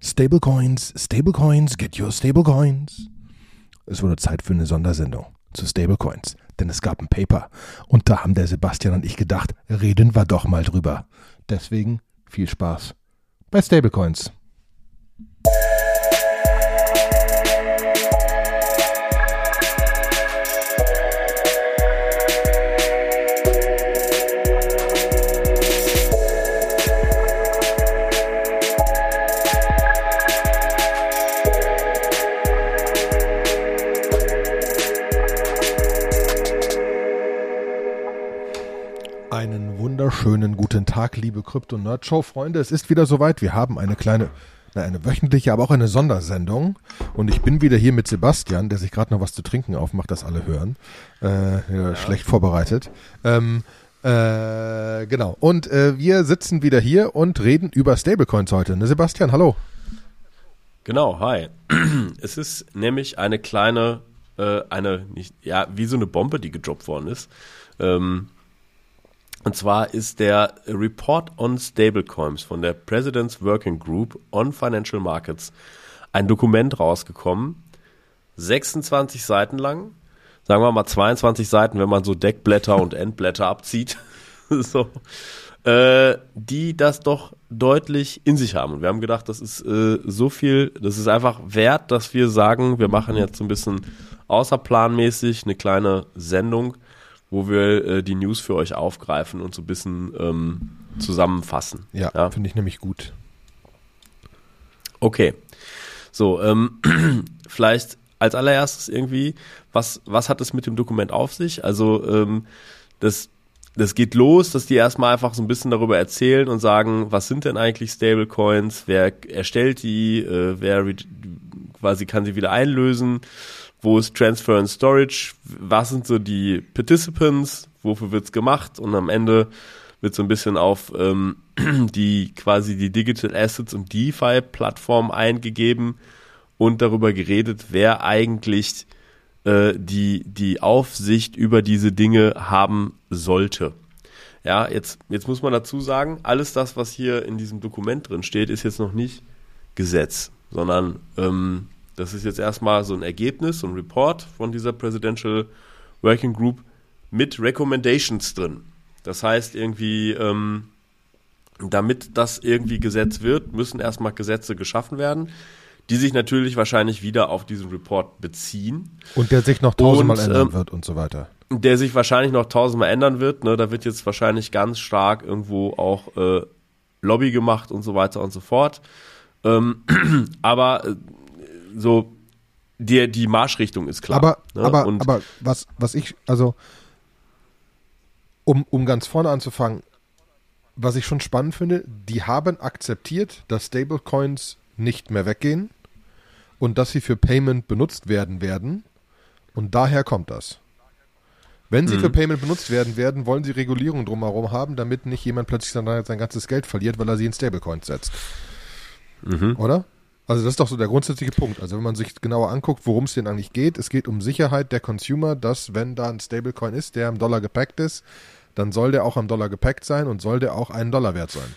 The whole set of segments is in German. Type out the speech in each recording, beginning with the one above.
Stablecoins, Stablecoins, get your Stablecoins. Es wurde Zeit für eine Sondersendung zu Stablecoins, denn es gab ein Paper und da haben der Sebastian und ich gedacht, reden wir doch mal drüber. Deswegen viel Spaß bei Stablecoins. Wunderschönen guten Tag, liebe Krypto Nerd Show Freunde. Es ist wieder soweit. Wir haben eine kleine, na, eine wöchentliche, aber auch eine Sondersendung. Und ich bin wieder hier mit Sebastian, der sich gerade noch was zu trinken aufmacht, das alle hören. Äh, ja, ja. Schlecht vorbereitet. Ähm, äh, genau. Und äh, wir sitzen wieder hier und reden über Stablecoins heute. Ne, Sebastian, hallo. Genau, hi. Es ist nämlich eine kleine, äh, eine, nicht, ja, wie so eine Bombe, die gedroppt worden ist. Ähm, und zwar ist der Report on Stablecoins von der President's Working Group on Financial Markets ein Dokument rausgekommen. 26 Seiten lang. Sagen wir mal 22 Seiten, wenn man so Deckblätter und Endblätter abzieht. so. Äh, die das doch deutlich in sich haben. Und wir haben gedacht, das ist äh, so viel, das ist einfach wert, dass wir sagen, wir machen jetzt so ein bisschen außerplanmäßig eine kleine Sendung wo wir äh, die News für euch aufgreifen und so ein bisschen ähm, zusammenfassen. Ja, ja? finde ich nämlich gut. Okay. So, ähm, vielleicht als allererstes irgendwie, was, was hat es mit dem Dokument auf sich? Also, ähm, das, das geht los, dass die erstmal einfach so ein bisschen darüber erzählen und sagen, was sind denn eigentlich Stablecoins, wer erstellt die, äh, wer quasi kann sie wieder einlösen wo ist Transfer and Storage, was sind so die Participants, wofür wird's gemacht? Und am Ende wird so ein bisschen auf ähm, die quasi die Digital Assets und DeFi Plattform eingegeben und darüber geredet, wer eigentlich äh, die die Aufsicht über diese Dinge haben sollte. Ja, jetzt jetzt muss man dazu sagen, alles das, was hier in diesem Dokument drin steht, ist jetzt noch nicht Gesetz, sondern ähm, das ist jetzt erstmal so ein Ergebnis, so ein Report von dieser Presidential Working Group mit Recommendations drin. Das heißt irgendwie, ähm, damit das irgendwie Gesetz wird, müssen erstmal Gesetze geschaffen werden, die sich natürlich wahrscheinlich wieder auf diesen Report beziehen. Und der sich noch tausendmal ändern ähm, wird und so weiter. Der sich wahrscheinlich noch tausendmal ändern wird. Ne? Da wird jetzt wahrscheinlich ganz stark irgendwo auch äh, Lobby gemacht und so weiter und so fort. Ähm, aber äh, so die, die Marschrichtung ist klar. Aber, ne? aber, aber was, was ich, also um, um ganz vorne anzufangen, was ich schon spannend finde, die haben akzeptiert, dass Stablecoins nicht mehr weggehen und dass sie für Payment benutzt werden werden. Und daher kommt das. Wenn sie mhm. für Payment benutzt werden werden, wollen sie Regulierung drumherum haben, damit nicht jemand plötzlich sein, sein ganzes Geld verliert, weil er sie in Stablecoins setzt. Mhm. Oder? Also das ist doch so der grundsätzliche Punkt. Also wenn man sich genauer anguckt, worum es denn eigentlich geht, es geht um Sicherheit der Consumer, dass wenn da ein Stablecoin ist, der am Dollar gepackt ist, dann soll der auch am Dollar gepackt sein und soll der auch einen Dollar wert sein.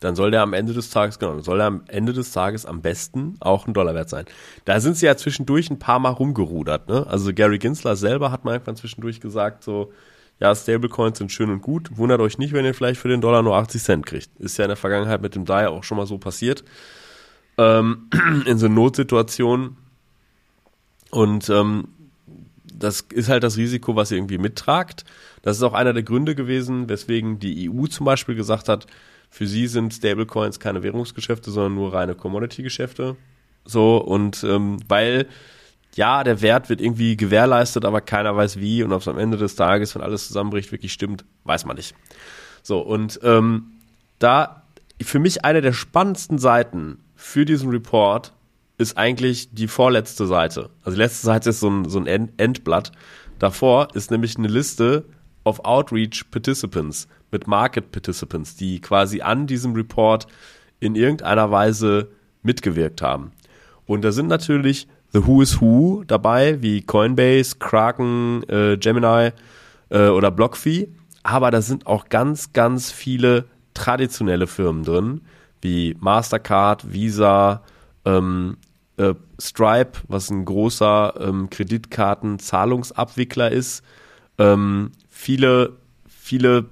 Dann soll der am Ende des Tages, genau, soll der am Ende des Tages am besten auch ein Dollar wert sein. Da sind sie ja zwischendurch ein paar Mal rumgerudert, ne? Also Gary Ginsler selber hat mal irgendwann zwischendurch gesagt, so, ja, Stablecoins sind schön und gut. Wundert euch nicht, wenn ihr vielleicht für den Dollar nur 80 Cent kriegt. Ist ja in der Vergangenheit mit dem DAI auch schon mal so passiert ähm, in so Notsituationen. Und ähm, das ist halt das Risiko, was ihr irgendwie mittragt. Das ist auch einer der Gründe gewesen, weswegen die EU zum Beispiel gesagt hat, für sie sind Stablecoins keine Währungsgeschäfte, sondern nur reine Commodity-Geschäfte. So, und ähm, weil ja, der Wert wird irgendwie gewährleistet, aber keiner weiß wie und ob es am Ende des Tages, wenn alles zusammenbricht, wirklich stimmt, weiß man nicht. So, und ähm, da für mich eine der spannendsten Seiten für diesen Report ist eigentlich die vorletzte Seite. Also die letzte Seite ist so ein, so ein Endblatt. Davor ist nämlich eine Liste of Outreach Participants mit Market Participants, die quasi an diesem Report in irgendeiner Weise mitgewirkt haben. Und da sind natürlich The Who is Who dabei, wie Coinbase, Kraken, äh, Gemini äh, oder BlockFi. Aber da sind auch ganz, ganz viele traditionelle Firmen drin, wie Mastercard, Visa, ähm, äh, Stripe, was ein großer ähm, Kreditkartenzahlungsabwickler ist, ähm, viele, viele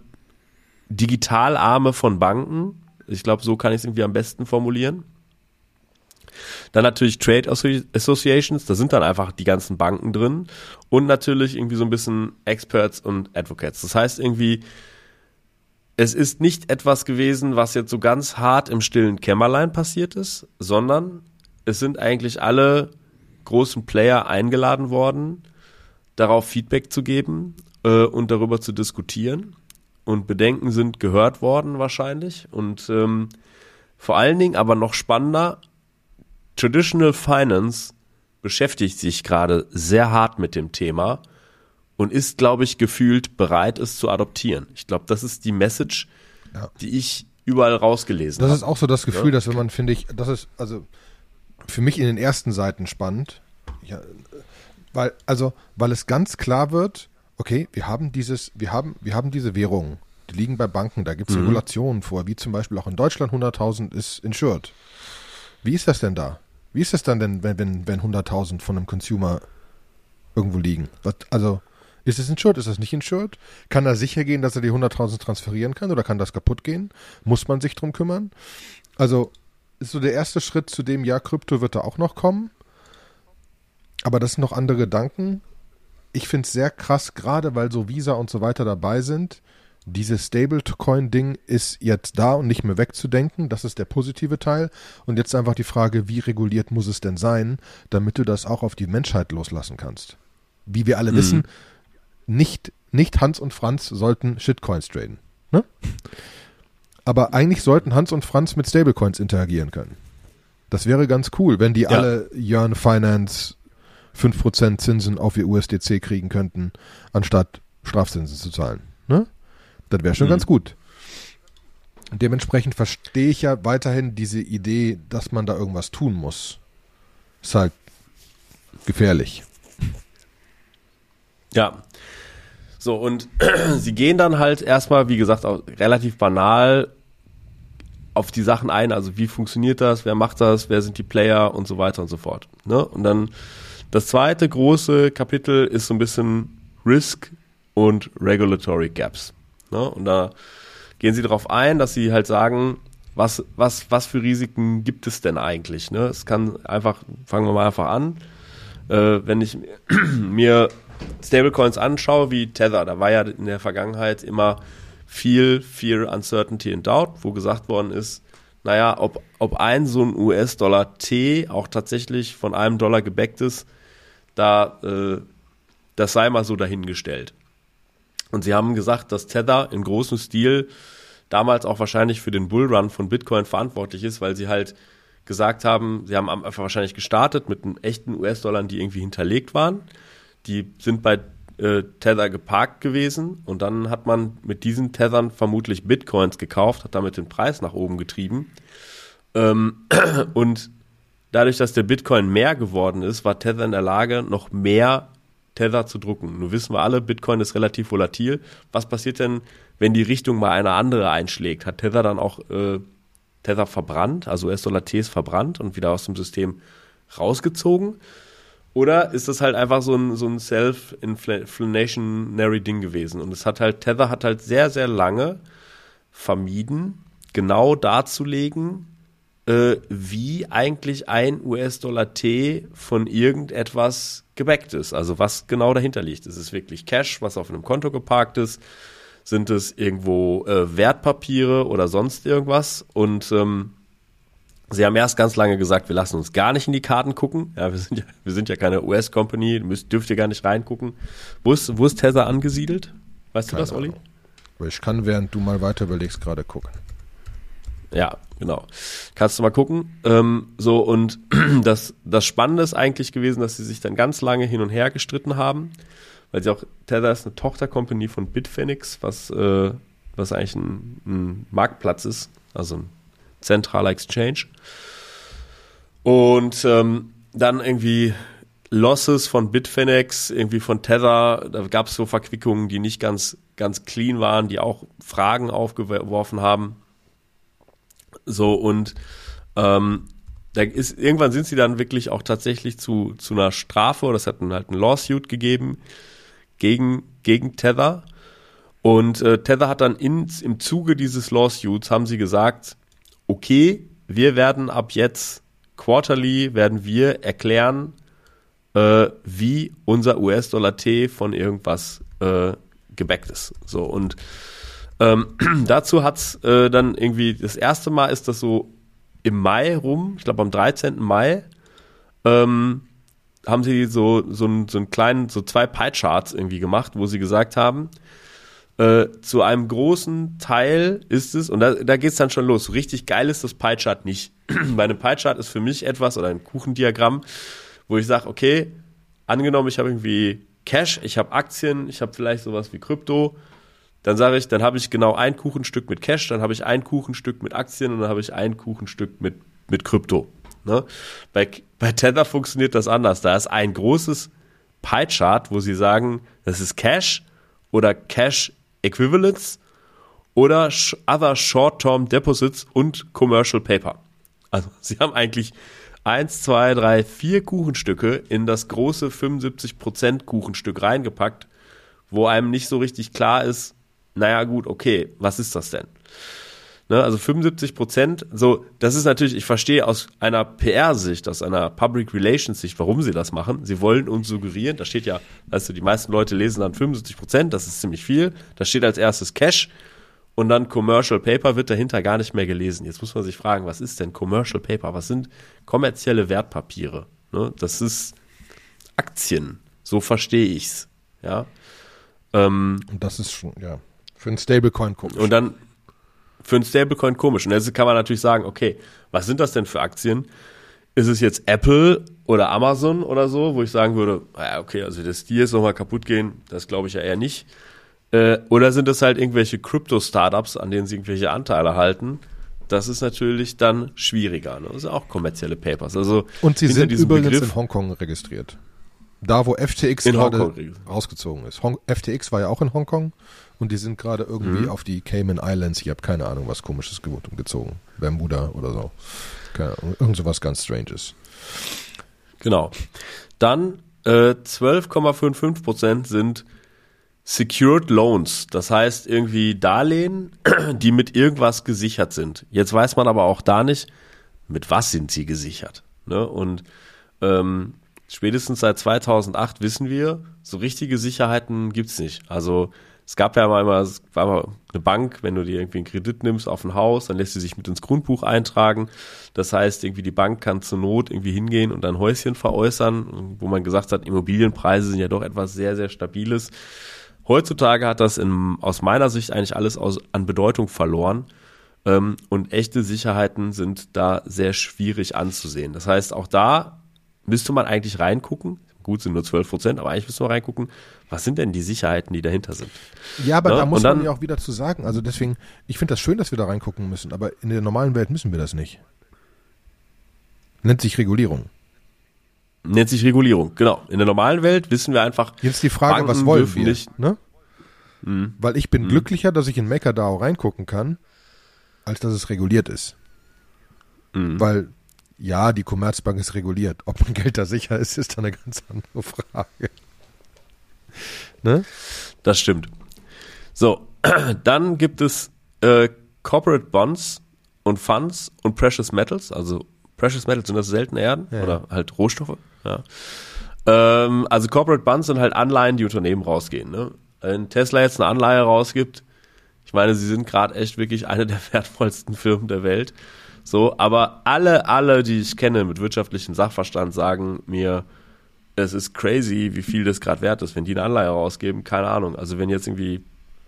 Digitalarme von Banken. Ich glaube, so kann ich es irgendwie am besten formulieren. Dann natürlich Trade Associations, da sind dann einfach die ganzen Banken drin und natürlich irgendwie so ein bisschen Experts und Advocates. Das heißt irgendwie, es ist nicht etwas gewesen, was jetzt so ganz hart im stillen Kämmerlein passiert ist, sondern es sind eigentlich alle großen Player eingeladen worden, darauf Feedback zu geben äh, und darüber zu diskutieren. Und Bedenken sind gehört worden wahrscheinlich. Und ähm, vor allen Dingen, aber noch spannender, Traditional Finance beschäftigt sich gerade sehr hart mit dem Thema und ist, glaube ich, gefühlt bereit, es zu adoptieren. Ich glaube, das ist die Message, ja. die ich überall rausgelesen habe. Das ist auch so das Gefühl, ja? dass wenn man, finde ich, das ist also für mich in den ersten Seiten spannend, ja, weil, also, weil es ganz klar wird, okay, wir haben dieses, wir haben, wir haben diese Währungen, die liegen bei Banken, da gibt es mhm. Regulationen vor, wie zum Beispiel auch in Deutschland 100.000 ist insured. Wie ist das denn da? Wie ist das dann denn, wenn, wenn, wenn 100.000 von einem Consumer irgendwo liegen? Was, also, ist es insured? Ist das nicht insured? Kann er sicher gehen, dass er die 100.000 transferieren kann oder kann das kaputt gehen? Muss man sich drum kümmern? Also, ist so der erste Schritt zu dem, ja, Krypto wird da auch noch kommen. Aber das sind noch andere Gedanken. Ich finde es sehr krass, gerade weil so Visa und so weiter dabei sind. Dieses Stablecoin-Ding ist jetzt da und nicht mehr wegzudenken. Das ist der positive Teil. Und jetzt einfach die Frage, wie reguliert muss es denn sein, damit du das auch auf die Menschheit loslassen kannst? Wie wir alle mhm. wissen, nicht, nicht Hans und Franz sollten Shitcoins traden. Ne? Aber eigentlich sollten Hans und Franz mit Stablecoins interagieren können. Das wäre ganz cool, wenn die ja. alle Yearn Finance 5% Zinsen auf ihr USDC kriegen könnten, anstatt Strafzinsen zu zahlen. Ne? Das wäre schon mhm. ganz gut. dementsprechend verstehe ich ja weiterhin diese Idee, dass man da irgendwas tun muss. Ist halt gefährlich. Ja. So, und sie gehen dann halt erstmal, wie gesagt, relativ banal auf die Sachen ein, also wie funktioniert das, wer macht das, wer sind die Player und so weiter und so fort. Ne? Und dann das zweite große Kapitel ist so ein bisschen Risk und Regulatory Gaps. Ne? Und da gehen sie darauf ein, dass sie halt sagen, was, was, was für Risiken gibt es denn eigentlich? Ne? Es kann einfach, fangen wir mal einfach an, äh, wenn ich mir Stablecoins anschaue, wie Tether, da war ja in der Vergangenheit immer viel Fear, Uncertainty and Doubt, wo gesagt worden ist, naja, ob, ob ein so ein US-Dollar T auch tatsächlich von einem Dollar gebackt ist, da, äh, das sei mal so dahingestellt. Und sie haben gesagt, dass Tether in großem Stil damals auch wahrscheinlich für den Bullrun von Bitcoin verantwortlich ist, weil sie halt gesagt haben, sie haben einfach wahrscheinlich gestartet mit einem echten US-Dollar, die irgendwie hinterlegt waren. Die sind bei äh, Tether geparkt gewesen und dann hat man mit diesen Tethern vermutlich Bitcoins gekauft, hat damit den Preis nach oben getrieben. Ähm, und dadurch, dass der Bitcoin mehr geworden ist, war Tether in der Lage, noch mehr Tether zu drucken. Nun wissen wir alle, Bitcoin ist relativ volatil. Was passiert denn, wenn die Richtung mal eine andere einschlägt? Hat Tether dann auch äh, Tether verbrannt, also US-Dollar-Ts verbrannt und wieder aus dem System rausgezogen? Oder ist das halt einfach so ein, so ein self-inflationary Ding gewesen? Und es hat halt, Tether hat halt sehr, sehr lange vermieden, genau darzulegen, äh, wie eigentlich ein US-Dollar-T von irgendetwas gebackt ist. Also was genau dahinter liegt. Ist es wirklich Cash, was auf einem Konto geparkt ist? Sind es irgendwo äh, Wertpapiere oder sonst irgendwas? Und ähm, sie haben erst ganz lange gesagt, wir lassen uns gar nicht in die Karten gucken. Ja, wir sind ja, wir sind ja keine US-Company, dürft ihr gar nicht reingucken. Wo ist, wo ist Tether angesiedelt? Weißt keine du das, Olli? Ich kann, während du mal weiter überlegst, gerade gucken. Ja, genau. Kannst du mal gucken. Ähm, so, und das, das Spannende ist eigentlich gewesen, dass sie sich dann ganz lange hin und her gestritten haben, weil sie auch, Tether ist eine Tochtercompany von Bitfinex, was, äh, was eigentlich ein, ein Marktplatz ist, also ein zentraler Exchange. Und ähm, dann irgendwie Losses von Bitfinex, irgendwie von Tether, da gab es so Verquickungen, die nicht ganz, ganz clean waren, die auch Fragen aufgeworfen haben. So, und ähm, da ist, irgendwann sind sie dann wirklich auch tatsächlich zu, zu einer Strafe, es hat halt ein Lawsuit gegeben gegen, gegen Tether. Und äh, Tether hat dann in, im Zuge dieses Lawsuits haben sie gesagt, okay, wir werden ab jetzt quarterly werden wir erklären, äh, wie unser US-Dollar-T von irgendwas äh, gebackt ist. So und ähm, dazu hat's äh, dann irgendwie das erste Mal ist das so im Mai rum, ich glaube am 13. Mai, ähm, haben sie so, so, einen, so einen kleinen, so zwei Pie-Charts irgendwie gemacht, wo sie gesagt haben, äh, zu einem großen Teil ist es, und da, da geht es dann schon los, richtig geil ist das Pie-Chart nicht. Bei einem Pie-Chart ist für mich etwas, oder ein Kuchendiagramm, wo ich sage, okay, angenommen, ich habe irgendwie Cash, ich habe Aktien, ich habe vielleicht sowas wie Krypto, dann sage ich, dann habe ich genau ein Kuchenstück mit Cash, dann habe ich ein Kuchenstück mit Aktien und dann habe ich ein Kuchenstück mit, mit Krypto. Ne? Bei, bei Tether funktioniert das anders. Da ist ein großes Pie-Chart, wo sie sagen, das ist Cash oder Cash Equivalents oder Other Short-Term Deposits und Commercial Paper. Also sie haben eigentlich eins, zwei, drei, vier Kuchenstücke in das große 75% Kuchenstück reingepackt, wo einem nicht so richtig klar ist, naja gut, okay, was ist das denn? Ne, also 75 Prozent, so, das ist natürlich, ich verstehe aus einer PR-Sicht, aus einer Public Relations-Sicht, warum sie das machen. Sie wollen uns suggerieren, da steht ja, du, die meisten Leute lesen dann 75 Prozent, das ist ziemlich viel. Da steht als erstes Cash und dann Commercial Paper wird dahinter gar nicht mehr gelesen. Jetzt muss man sich fragen, was ist denn Commercial Paper? Was sind kommerzielle Wertpapiere? Ne, das ist Aktien, so verstehe ich's, ja. Ähm, und das ist schon, ja. Für einen Stablecoin komisch. Und dann für einen Stablecoin komisch. Und jetzt kann man natürlich sagen, okay, was sind das denn für Aktien? Ist es jetzt Apple oder Amazon oder so, wo ich sagen würde, naja, okay, also dass die jetzt nochmal kaputt gehen, das glaube ich ja eher nicht. Äh, oder sind es halt irgendwelche Crypto-Startups, an denen sie irgendwelche Anteile halten? Das ist natürlich dann schwieriger. Ne? Das sind auch kommerzielle Papers. Also Und sie sind übrigens Begriff, in Hongkong registriert. Da, wo FTX gerade rausgezogen ist. Hong FTX war ja auch in Hongkong und die sind gerade irgendwie mhm. auf die Cayman Islands. Ich habe keine Ahnung, was komisches gezogen. Bermuda oder so. Keine Ahnung, irgend sowas ganz Stranges. Genau. Dann äh, 12,55% sind Secured Loans. Das heißt irgendwie Darlehen, die mit irgendwas gesichert sind. Jetzt weiß man aber auch da nicht, mit was sind sie gesichert. Ne? Und ähm, spätestens seit 2008 wissen wir, so richtige Sicherheiten gibt's nicht. Also es gab ja mal immer, es war mal eine Bank, wenn du dir irgendwie einen Kredit nimmst auf ein Haus, dann lässt sie sich mit ins Grundbuch eintragen. Das heißt, irgendwie die Bank kann zur Not irgendwie hingehen und ein Häuschen veräußern, wo man gesagt hat, Immobilienpreise sind ja doch etwas sehr, sehr Stabiles. Heutzutage hat das in, aus meiner Sicht eigentlich alles aus, an Bedeutung verloren. Ähm, und echte Sicherheiten sind da sehr schwierig anzusehen. Das heißt, auch da müsste man eigentlich reingucken. Gut, sind nur 12 Prozent, aber eigentlich müsste man reingucken, was sind denn die Sicherheiten, die dahinter sind? Ja, aber ne? da muss dann, man ja auch wieder zu sagen. Also deswegen, ich finde das schön, dass wir da reingucken müssen, aber in der normalen Welt müssen wir das nicht. Nennt sich Regulierung. Nennt sich Regulierung, genau. In der normalen Welt wissen wir einfach. Jetzt die Frage, Banken was wollen wir? Nicht, ne? Mhm. Weil ich bin mhm. glücklicher, dass ich in MakerDAO reingucken kann, als dass es reguliert ist. Mhm. Weil ja, die Commerzbank ist reguliert. Ob mein Geld da sicher ist, ist dann eine ganz andere Frage. Ne? Das stimmt. So, dann gibt es äh, Corporate Bonds und Funds und Precious Metals. Also Precious Metals sind das seltene Erden ja. oder halt Rohstoffe. Ja. Ähm, also Corporate Bonds sind halt Anleihen, die Unternehmen rausgehen. Ne? Wenn Tesla jetzt eine Anleihe rausgibt, ich meine, sie sind gerade echt wirklich eine der wertvollsten Firmen der Welt. So, aber alle, alle, die ich kenne mit wirtschaftlichem Sachverstand, sagen mir, es ist crazy, wie viel das gerade wert ist, wenn die eine Anleihe rausgeben, keine Ahnung. Also wenn jetzt irgendwie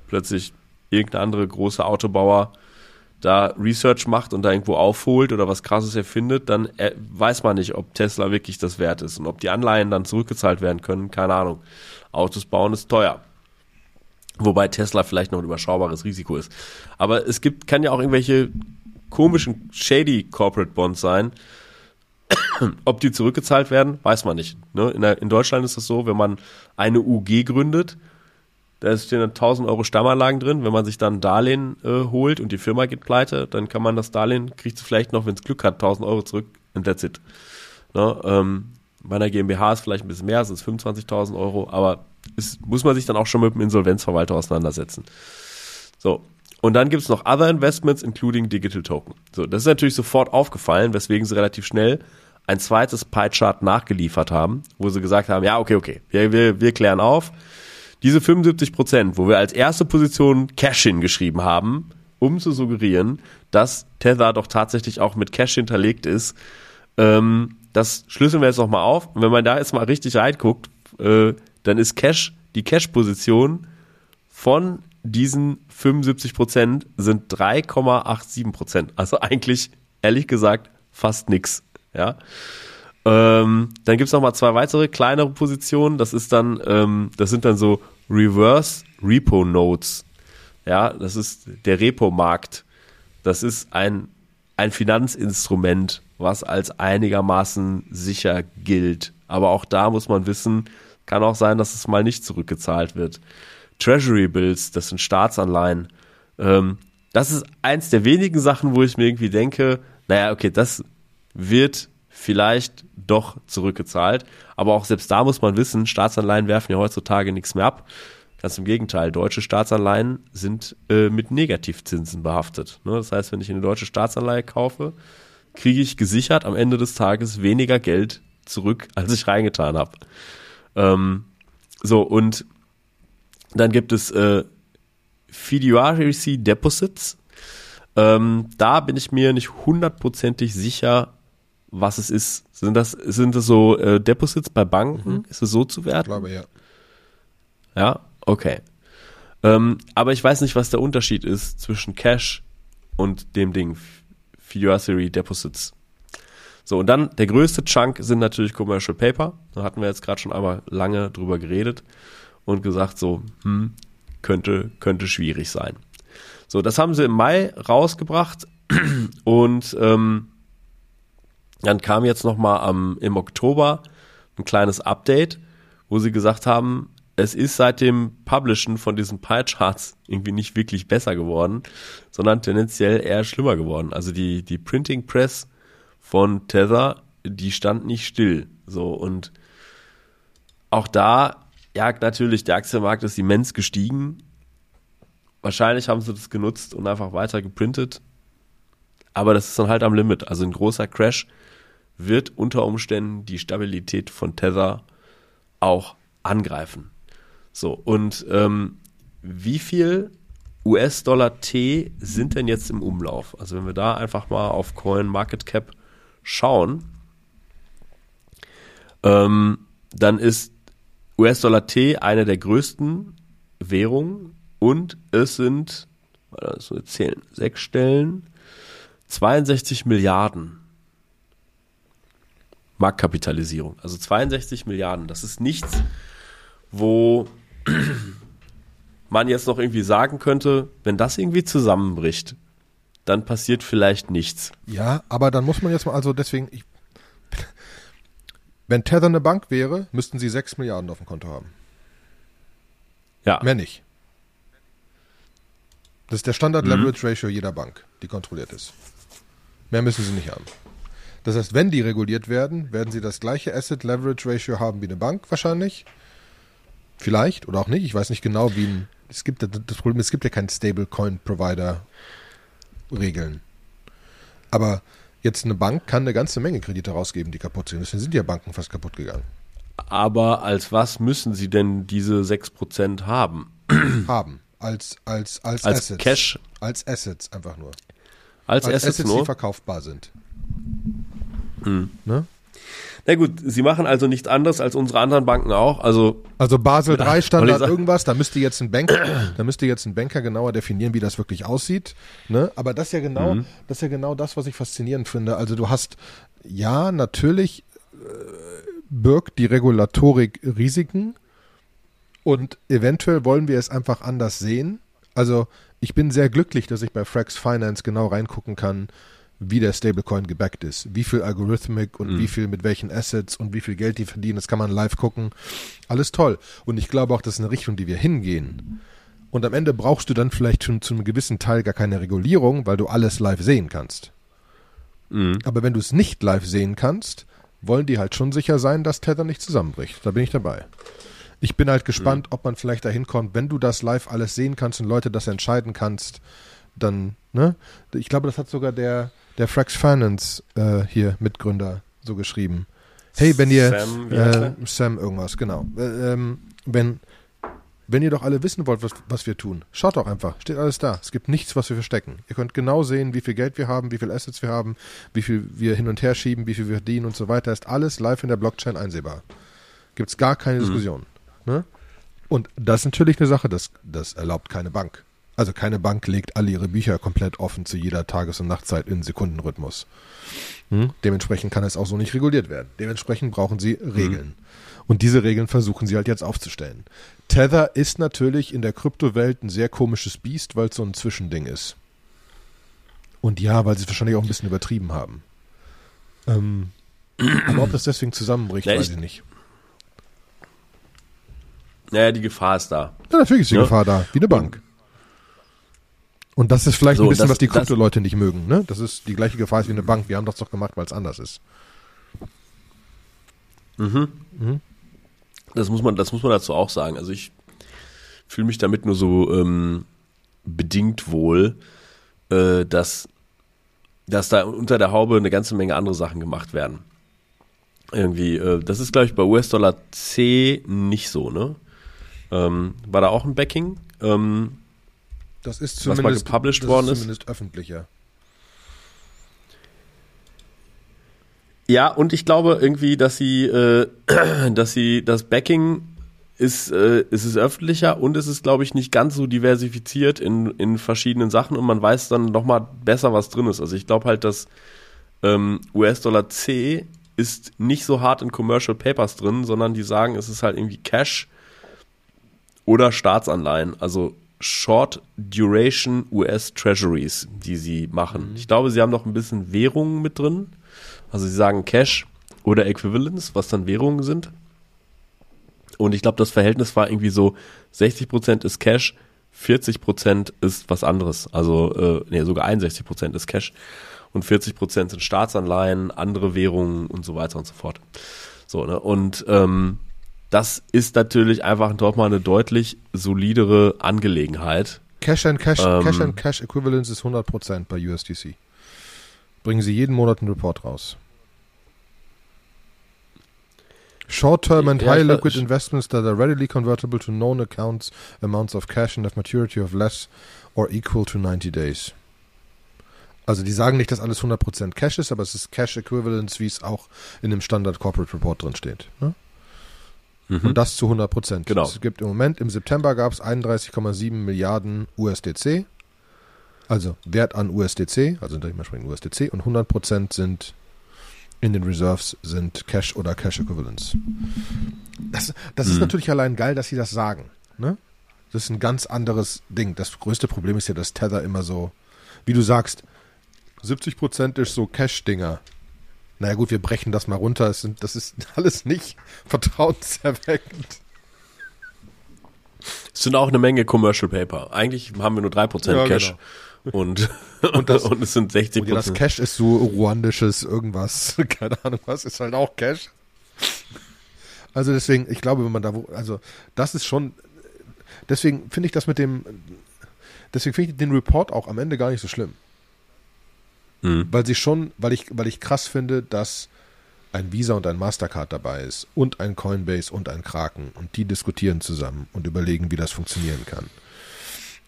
plötzlich irgendeine andere große Autobauer da Research macht und da irgendwo aufholt oder was krasses erfindet, dann äh, weiß man nicht, ob Tesla wirklich das wert ist und ob die Anleihen dann zurückgezahlt werden können, keine Ahnung. Autos bauen ist teuer. Wobei Tesla vielleicht noch ein überschaubares Risiko ist. Aber es gibt, kann ja auch irgendwelche komischen, shady Corporate Bonds sein. Ob die zurückgezahlt werden, weiß man nicht. Ne? In, der, in, Deutschland ist es so, wenn man eine UG gründet, Da stehen dann 1000 Euro Stammanlagen drin. Wenn man sich dann ein Darlehen äh, holt und die Firma geht pleite, dann kann man das Darlehen, kriegt es vielleicht noch, wenn es Glück hat, 1000 Euro zurück und that's it. Ne? Ähm, bei einer GmbH ist vielleicht ein bisschen mehr, sind es 25.000 Euro, aber ist, muss man sich dann auch schon mit dem Insolvenzverwalter auseinandersetzen. So. Und dann gibt es noch Other Investments, including Digital Token. So, das ist natürlich sofort aufgefallen, weswegen sie relativ schnell ein zweites Pie-Chart nachgeliefert haben, wo sie gesagt haben, ja, okay, okay, wir, wir, wir klären auf. Diese 75 Prozent, wo wir als erste Position Cash geschrieben haben, um zu suggerieren, dass Tether doch tatsächlich auch mit Cash hinterlegt ist, ähm, das schlüsseln wir jetzt nochmal auf. Und wenn man da jetzt mal richtig reinguckt, äh, dann ist Cash, die Cash-Position von diesen 75 Prozent sind 3,87 Prozent. Also eigentlich, ehrlich gesagt, fast nix. Ja. Ähm, dann gibt's noch mal zwei weitere kleinere Positionen. Das ist dann, ähm, das sind dann so Reverse Repo Notes. Ja, das ist der Repo-Markt. Das ist ein, ein Finanzinstrument, was als einigermaßen sicher gilt. Aber auch da muss man wissen, kann auch sein, dass es mal nicht zurückgezahlt wird. Treasury Bills, das sind Staatsanleihen. Ähm, das ist eins der wenigen Sachen, wo ich mir irgendwie denke, naja, okay, das wird vielleicht doch zurückgezahlt. Aber auch selbst da muss man wissen, Staatsanleihen werfen ja heutzutage nichts mehr ab. Ganz im Gegenteil, deutsche Staatsanleihen sind äh, mit Negativzinsen behaftet. Ne? Das heißt, wenn ich eine deutsche Staatsanleihe kaufe, kriege ich gesichert am Ende des Tages weniger Geld zurück, als ich reingetan habe. Ähm, so, und dann gibt es äh, Fiduciary Deposits. Ähm, da bin ich mir nicht hundertprozentig sicher, was es ist. Sind das, sind das so äh, Deposits bei Banken? Mhm. Ist es so zu werten? Ich glaube, ja. Ja, okay. Ähm, aber ich weiß nicht, was der Unterschied ist zwischen Cash und dem Ding. Fiduciary Deposits. So, und dann der größte Chunk sind natürlich Commercial Paper. Da hatten wir jetzt gerade schon einmal lange drüber geredet und gesagt, so, hm, könnte, könnte schwierig sein. So, das haben sie im Mai rausgebracht und ähm, dann kam jetzt nochmal am, im Oktober ein kleines Update, wo sie gesagt haben, es ist seit dem Publishen von diesen Pie-Charts irgendwie nicht wirklich besser geworden, sondern tendenziell eher schlimmer geworden. Also die, die Printing Press von Tether, die stand nicht still. So, und auch da, ja, natürlich, der Aktienmarkt ist immens gestiegen. Wahrscheinlich haben sie das genutzt und einfach weiter geprintet. Aber das ist dann halt am Limit. Also ein großer Crash wird unter Umständen die Stabilität von Tether auch angreifen. So, und ähm, wie viel US-Dollar T sind denn jetzt im Umlauf? Also wenn wir da einfach mal auf Coin Market Cap schauen, ähm, dann ist US-Dollar T eine der größten Währungen und es sind, das wir zählen, sechs Stellen, 62 Milliarden Marktkapitalisierung. Also 62 Milliarden. Das ist nichts, wo man jetzt noch irgendwie sagen könnte, wenn das irgendwie zusammenbricht, dann passiert vielleicht nichts. Ja, aber dann muss man jetzt mal, also deswegen, ich, wenn Tether eine Bank wäre, müssten sie 6 Milliarden auf dem Konto haben. Ja. Mehr nicht. Das ist der Standard Leverage Ratio jeder Bank, die kontrolliert ist. Mehr müssen sie nicht haben. Das heißt, wenn die reguliert werden, werden sie das gleiche Asset Leverage Ratio haben wie eine Bank wahrscheinlich. Vielleicht oder auch nicht. Ich weiß nicht genau, wie ein. Es gibt das Problem, es gibt ja keinen Stablecoin Provider Regeln. Aber jetzt eine Bank kann eine ganze Menge Kredite rausgeben, die kaputt sind. Deswegen sind ja Banken fast kaputt gegangen. Aber als was müssen sie denn diese 6% haben? haben. Als, als, als, als Assets. Cash. Als Assets einfach nur. Als, als Assets, Assets nur? die verkaufbar sind. Hm. Ne? Na gut, sie machen also nichts anderes als unsere anderen Banken auch. Also, Also Basel 3 Standard irgendwas, da müsste jetzt ein Banker, da müsste jetzt ein Banker genauer definieren, wie das wirklich aussieht. Ne? Aber das ist ja genau, Mhm. das ist ja genau das, was ich faszinierend finde. Also du hast, ja, natürlich äh, birgt die Regulatorik Risiken und eventuell wollen wir es einfach anders sehen. Also ich bin sehr glücklich, dass ich bei Frax Finance genau reingucken kann, wie der Stablecoin gebackt ist, wie viel Algorithmik und Mhm. wie viel mit welchen Assets und wie viel Geld die verdienen, das kann man live gucken. Alles toll. Und ich glaube auch, das ist eine Richtung, die wir hingehen. Und am Ende brauchst du dann vielleicht schon zu einem gewissen Teil gar keine Regulierung, weil du alles live sehen kannst. Mhm. Aber wenn du es nicht live sehen kannst, wollen die halt schon sicher sein, dass Tether nicht zusammenbricht. Da bin ich dabei. Ich bin halt gespannt, ob man vielleicht dahin kommt, wenn du das live alles sehen kannst und Leute das entscheiden kannst, dann, ne? Ich glaube, das hat sogar der, der Frax Finance äh, hier Mitgründer so geschrieben. Hey, wenn ihr Sam, äh? Sam irgendwas, genau. Äh, ähm, wenn wenn ihr doch alle wissen wollt, was, was wir tun, schaut doch einfach. Steht alles da. Es gibt nichts, was wir verstecken. Ihr könnt genau sehen, wie viel Geld wir haben, wie viel Assets wir haben, wie viel wir hin und her schieben, wie viel wir verdienen und so weiter. Ist alles live in der Blockchain einsehbar. Gibt es gar keine Diskussion. Ne? Und das ist natürlich eine Sache, das, das erlaubt keine Bank. Also keine Bank legt alle ihre Bücher komplett offen zu jeder Tages- und Nachtzeit in Sekundenrhythmus. Hm? Dementsprechend kann es auch so nicht reguliert werden. Dementsprechend brauchen sie Regeln. Und diese Regeln versuchen sie halt jetzt aufzustellen. Tether ist natürlich in der Kryptowelt ein sehr komisches Biest, weil es so ein Zwischending ist. Und ja, weil sie es wahrscheinlich auch ein bisschen übertrieben haben. Ähm, aber ob das deswegen zusammenbricht, Ja, weiß ich- ich nicht. Naja, die Gefahr ist da. Ja, natürlich ist die Ja. Gefahr da, wie eine Bank. Und das ist vielleicht So, ein bisschen, das- was die Krypto-Leute nicht mögen. Ne? Das ist die gleiche Gefahr ist wie eine Bank. Wir haben das doch gemacht, weil es anders ist. Das muss man, das muss man dazu auch sagen. Also ich fühle mich damit nur so ähm, bedingt wohl, äh, dass, dass da unter der Haube eine ganze Menge andere Sachen gemacht werden. Irgendwie, äh, das ist, glaube ich, bei US-Dollar C nicht so, ne? Ähm, war da auch ein Backing? Ähm, Das ist mal zumindest, gepublished das worden ist ist? zumindest öffentlicher. Ja, und ich glaube irgendwie, dass sie, äh, dass sie das Backing ist, äh, es ist öffentlicher und es ist, glaube ich, nicht ganz so diversifiziert in, in verschiedenen Sachen und man weiß dann nochmal besser, was drin ist. Also ich glaube halt, dass ähm, US-Dollar C ist nicht so hart in Commercial Papers drin, sondern die sagen, es ist halt irgendwie Cash oder Staatsanleihen, also Short Duration US Treasuries, die sie machen. Ich glaube, sie haben noch ein bisschen Währungen mit drin. Also sie sagen Cash oder Equivalents, was dann Währungen sind. Und ich glaube, das Verhältnis war irgendwie so 60% ist Cash, 40% ist was anderes. Also, äh, nee, sogar 61% ist Cash und 40% sind Staatsanleihen, andere Währungen und so weiter und so fort. So, ne? Und ähm, das ist natürlich einfach nochmal eine deutlich solidere Angelegenheit. Cash and Cash, Ähm. Cash and Cash Equivalence ist 100% bei USDC. Bringen sie jeden Monat einen Report raus. Short-term and high liquid investments that are readily convertible to known accounts, amounts of cash and have maturity of less or equal to 90 days. Also die sagen nicht, dass alles 100% Cash ist, aber es ist Cash Equivalence, wie es auch in dem Standard Corporate Report drin steht. Ne? Und das zu 100 Prozent. Genau. Es gibt im Moment, im September gab es 31,7 Milliarden USDC, also Wert an USDC, also sprechen USDC, und 100 Prozent sind in den Reserves sind Cash oder Cash Equivalents. Das, das ist Mhm. natürlich allein geil, dass sie das sagen. Ne? Das ist ein ganz anderes Ding. Das größte Problem ist ja, dass Tether immer so, wie du sagst, 70 Prozent ist so Cash-Dinger. Naja gut, wir brechen das mal runter. Es sind, das ist alles nicht vertrauenserweckend. Es sind auch eine Menge Commercial Paper. Eigentlich haben wir nur 3% Ja, Cash und, und, das- und es sind 60%. Und ja, das Cash ist so ruandisches irgendwas. Keine Ahnung was, ist halt auch Cash. Also deswegen, ich glaube, wenn man da, wo- also das ist schon, deswegen finde ich das mit dem, deswegen finde ich den Report auch am Ende gar nicht so schlimm. Mhm. Weil sie schon, weil ich, weil ich krass finde, dass ein Visa und ein Mastercard dabei ist und ein Coinbase und ein Kraken und die diskutieren zusammen und überlegen, wie das funktionieren kann.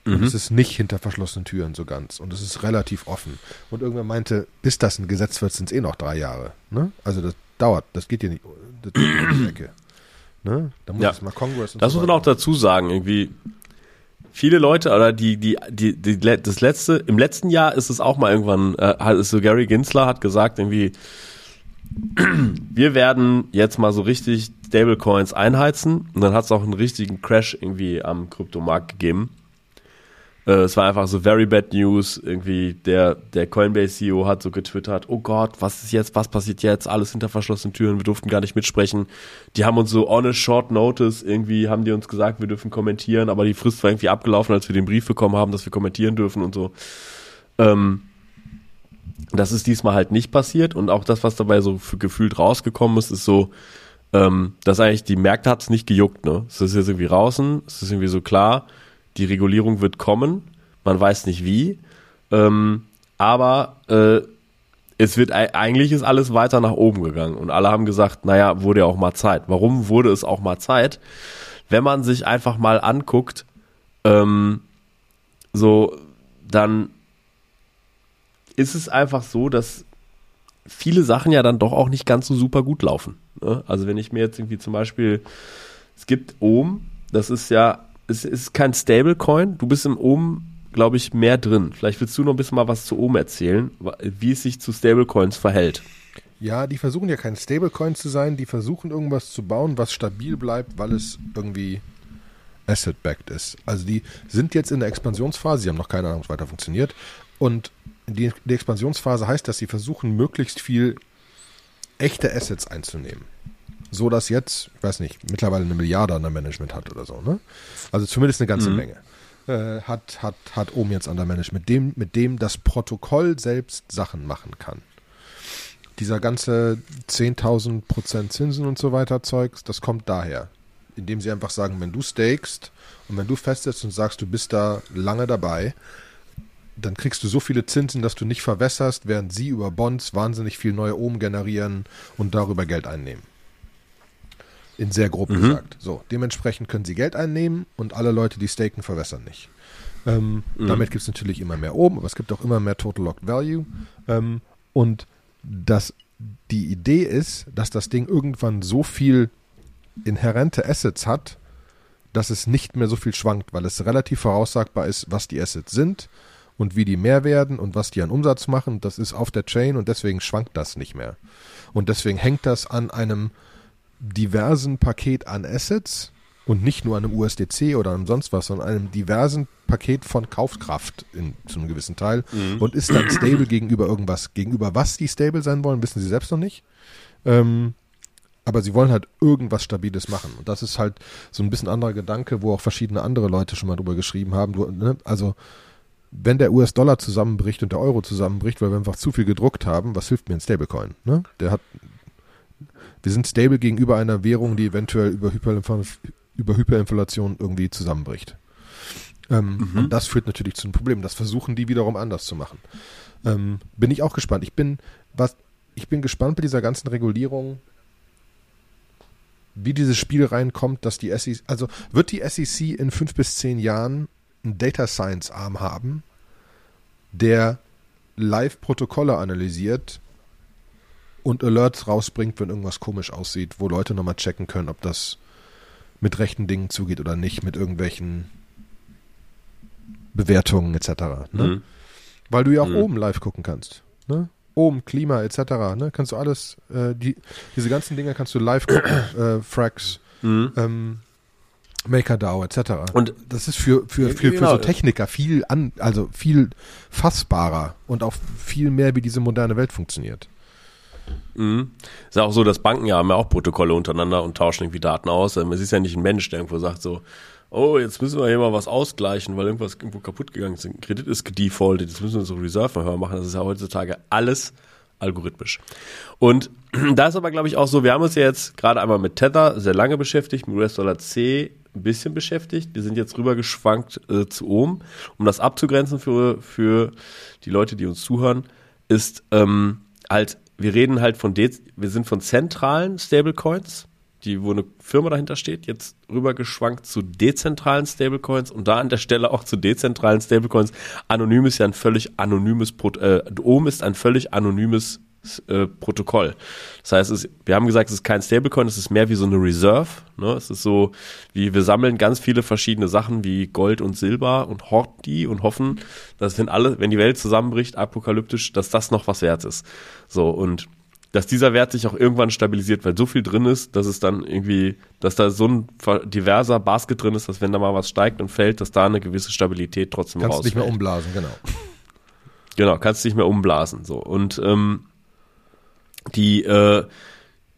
Und es ist nicht hinter verschlossenen Türen so ganz und es ist relativ offen. Und irgendwer meinte, bis das ein Gesetz wird, sind es eh noch drei Jahre. Ne? Also das dauert, das geht hier nicht, das geht nicht um die Ecke. Ne? Da muss Ja. mal Congress und Das so muss man auch dazu sagen, irgendwie. Viele Leute, oder die, die, die, die, das letzte, im letzten Jahr ist es auch mal irgendwann, äh, so Gary Ginsler hat gesagt, irgendwie, wir werden jetzt mal so richtig Stablecoins einheizen und dann hat es auch einen richtigen Crash irgendwie am Kryptomarkt gegeben. Äh, es war einfach so very bad news. Irgendwie der, der Coinbase-CEO hat so getwittert, oh Gott, was ist jetzt, was passiert jetzt? Alles hinter verschlossenen Türen, wir durften gar nicht mitsprechen. Die haben uns so on a short notice, irgendwie haben die uns gesagt, wir dürfen kommentieren, aber die Frist war irgendwie abgelaufen, als wir den Brief bekommen haben, dass wir kommentieren dürfen und so. Ähm, das ist diesmal halt nicht passiert und auch das, was dabei so gefühlt rausgekommen ist, ist so, ähm, dass eigentlich die Märkte hat es nicht gejuckt, ne? Es ist jetzt irgendwie draußen, es ist irgendwie so klar, die Regulierung wird kommen, man weiß nicht wie, ähm, aber äh, es wird eigentlich ist alles weiter nach oben gegangen und alle haben gesagt, naja, wurde ja auch mal Zeit. Warum wurde es auch mal Zeit? Wenn man sich einfach mal anguckt, ähm, so dann ist es einfach so, dass viele Sachen ja dann doch auch nicht ganz so super gut laufen. Ne? Also wenn ich mir jetzt irgendwie zum Beispiel, es gibt Ohm, das ist ja, es ist kein Stablecoin, du bist im Ohm, glaube ich, mehr drin. Vielleicht willst du noch ein bisschen mal was zu Ohm erzählen, wie es sich zu Stablecoins verhält. Ja, die versuchen ja kein Stablecoin zu sein, die versuchen irgendwas zu bauen, was stabil bleibt, weil es irgendwie asset-backed ist. Also die sind jetzt in der Expansionsphase, sie haben noch keine Ahnung, was weiter funktioniert. Und die, die Expansionsphase heißt, dass sie versuchen, möglichst viel echte Assets einzunehmen. So dass jetzt, ich weiß nicht, mittlerweile eine Milliarde an der Management hat oder so, ne? Also zumindest eine ganze mhm. Menge. Äh, hat, hat, hat oben jetzt an der Management, mit dem, mit dem das Protokoll selbst Sachen machen kann. Dieser ganze 10.000 Prozent Zinsen und so weiter Zeugs, das kommt daher. Indem sie einfach sagen, wenn du stakest und wenn du festsetzt und sagst, du bist da lange dabei, dann kriegst du so viele Zinsen, dass du nicht verwässerst, während sie über Bonds wahnsinnig viel neue Ohm generieren und darüber Geld einnehmen. In sehr grob mhm. gesagt. So, dementsprechend können sie Geld einnehmen und alle Leute, die staken, verwässern nicht. Ähm, mhm. Damit gibt es natürlich immer mehr Ohm, aber es gibt auch immer mehr Total Locked Value. Ähm, und das, die Idee ist, dass das Ding irgendwann so viel inhärente Assets hat, dass es nicht mehr so viel schwankt, weil es relativ voraussagbar ist, was die Assets sind und wie die mehr werden und was die an Umsatz machen, das ist auf der Chain und deswegen schwankt das nicht mehr. Und deswegen hängt das an einem diversen Paket an Assets und nicht nur an einem USDC oder einem sonst was, sondern einem diversen Paket von Kaufkraft in, zu einem gewissen Teil mhm. und ist dann stable gegenüber irgendwas. Gegenüber was die stable sein wollen, wissen sie selbst noch nicht. Ähm, aber sie wollen halt irgendwas Stabiles machen. Und das ist halt so ein bisschen anderer Gedanke, wo auch verschiedene andere Leute schon mal drüber geschrieben haben. Ne? Also wenn der US-Dollar zusammenbricht und der Euro zusammenbricht, weil wir einfach zu viel gedruckt haben, was hilft mir ein Stablecoin? Ne? Der hat, wir sind stable gegenüber einer Währung, die eventuell über, Hyperinfl über Hyperinflation irgendwie zusammenbricht. Ähm, mhm. Und das führt natürlich zu einem Problem. Das versuchen die wiederum anders zu machen. Ähm, bin ich auch gespannt. Ich bin, was, ich bin gespannt bei dieser ganzen Regulierung, wie dieses Spiel reinkommt, dass die SEC, also wird die SEC in fünf bis zehn Jahren einen Data Science Arm haben, der Live-Protokolle analysiert und Alerts rausbringt, wenn irgendwas komisch aussieht, wo Leute nochmal checken können, ob das mit rechten Dingen zugeht oder nicht, mit irgendwelchen Bewertungen etc. Ne? Mhm. Weil du ja auch mhm. oben live gucken kannst. Ne? Oben, Klima etc. Ne? Kannst du alles, äh, die, diese ganzen Dinge kannst du live gucken, äh, Frags, mhm. ähm, MakerDAO etc. Und das ist für, für, für, genau. für so Techniker viel an, also viel fassbarer und auch viel mehr, wie diese moderne Welt funktioniert. Mhm. Ist ja auch so, dass Banken ja haben ja auch Protokolle untereinander und tauschen irgendwie Daten aus. Es ist ja nicht ein Mensch, der irgendwo sagt so, oh, jetzt müssen wir hier mal was ausgleichen, weil irgendwas irgendwo kaputt gegangen ist. Ein Kredit ist gedefaultet, jetzt müssen wir so Reserve höher machen. Das ist ja heutzutage alles algorithmisch. Und da ist aber, glaube ich, auch so, wir haben uns ja jetzt gerade einmal mit Tether sehr lange beschäftigt, mit US-Dollar C ein bisschen beschäftigt. Wir sind jetzt rübergeschwankt äh, zu Ohm. Um das abzugrenzen für, für die Leute, die uns zuhören, ist ähm, halt, wir reden halt von, De wir sind von zentralen Stablecoins, die, wo eine Firma dahinter steht, jetzt rübergeschwankt zu dezentralen Stablecoins und da an der Stelle auch zu dezentralen Stablecoins. Anonym ist ja ein völlig anonymes, äh, Ohm ist ein völlig anonymes äh, Protokoll. Das heißt, es, wir haben gesagt, es ist kein Stablecoin, es ist mehr wie so eine Reserve. Ne? Es ist so, wie wir sammeln ganz viele verschiedene Sachen wie Gold und Silber und horten die und hoffen, dass wenn alle, wenn die Welt zusammenbricht, apokalyptisch, dass das noch was wert ist. So und dass dieser Wert sich auch irgendwann stabilisiert, weil so viel drin ist, dass es dann irgendwie, dass da so ein diverser Basket drin ist, dass wenn da mal was steigt und fällt, dass da eine gewisse Stabilität trotzdem Kannst rausfällt. nicht mehr umblasen, genau. Genau, kannst nicht mehr umblasen. So. Und ähm, die, äh,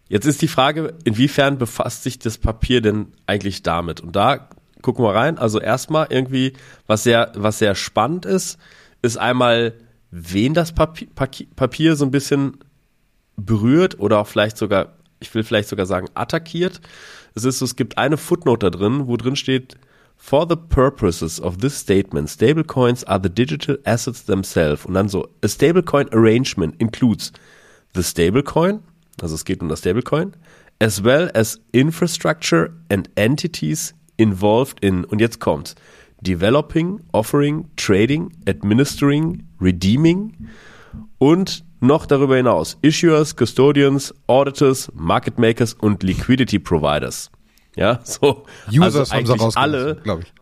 jetzt ist die Frage, inwiefern befasst sich das Papier denn eigentlich damit? Und da gucken wir rein. Also erstmal irgendwie, was sehr, was sehr spannend ist, ist einmal, wen das Papier, Papier so ein bisschen berührt oder auch vielleicht sogar, ich will vielleicht sogar sagen, attackiert. Es ist so, es gibt eine Footnote da drin, wo drin steht, For the purposes of this statement, stablecoins are the digital assets themselves. Und dann so, a stablecoin arrangement includes the stablecoin, also es geht um das Stablecoin, as well as infrastructure and entities involved in, und jetzt kommt's, developing, offering, trading, administering, redeeming und noch darüber hinaus Issuers, Custodians, Auditors, Market Makers und Liquidity Providers. Ja, so. Users also eigentlich alle, glaube ich.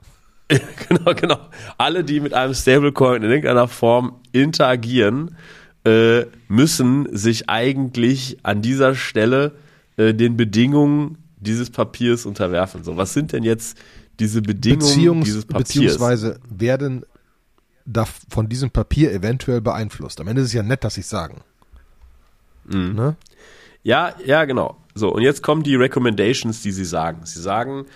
genau, genau. Alle, die mit einem Stablecoin in irgendeiner Form interagieren, äh, müssen sich eigentlich an dieser Stelle äh, den Bedingungen dieses Papiers unterwerfen. So, was sind denn jetzt diese Bedingungen Beziehungs dieses Papiers? Beziehungsweise werden da von diesem Papier eventuell beeinflusst. Am Ende ist es ja nett, dass es sagen. Mhm. Ne? Ja, ja, genau. So, und jetzt kommen die Recommendations, die sie sagen. Sie sagen,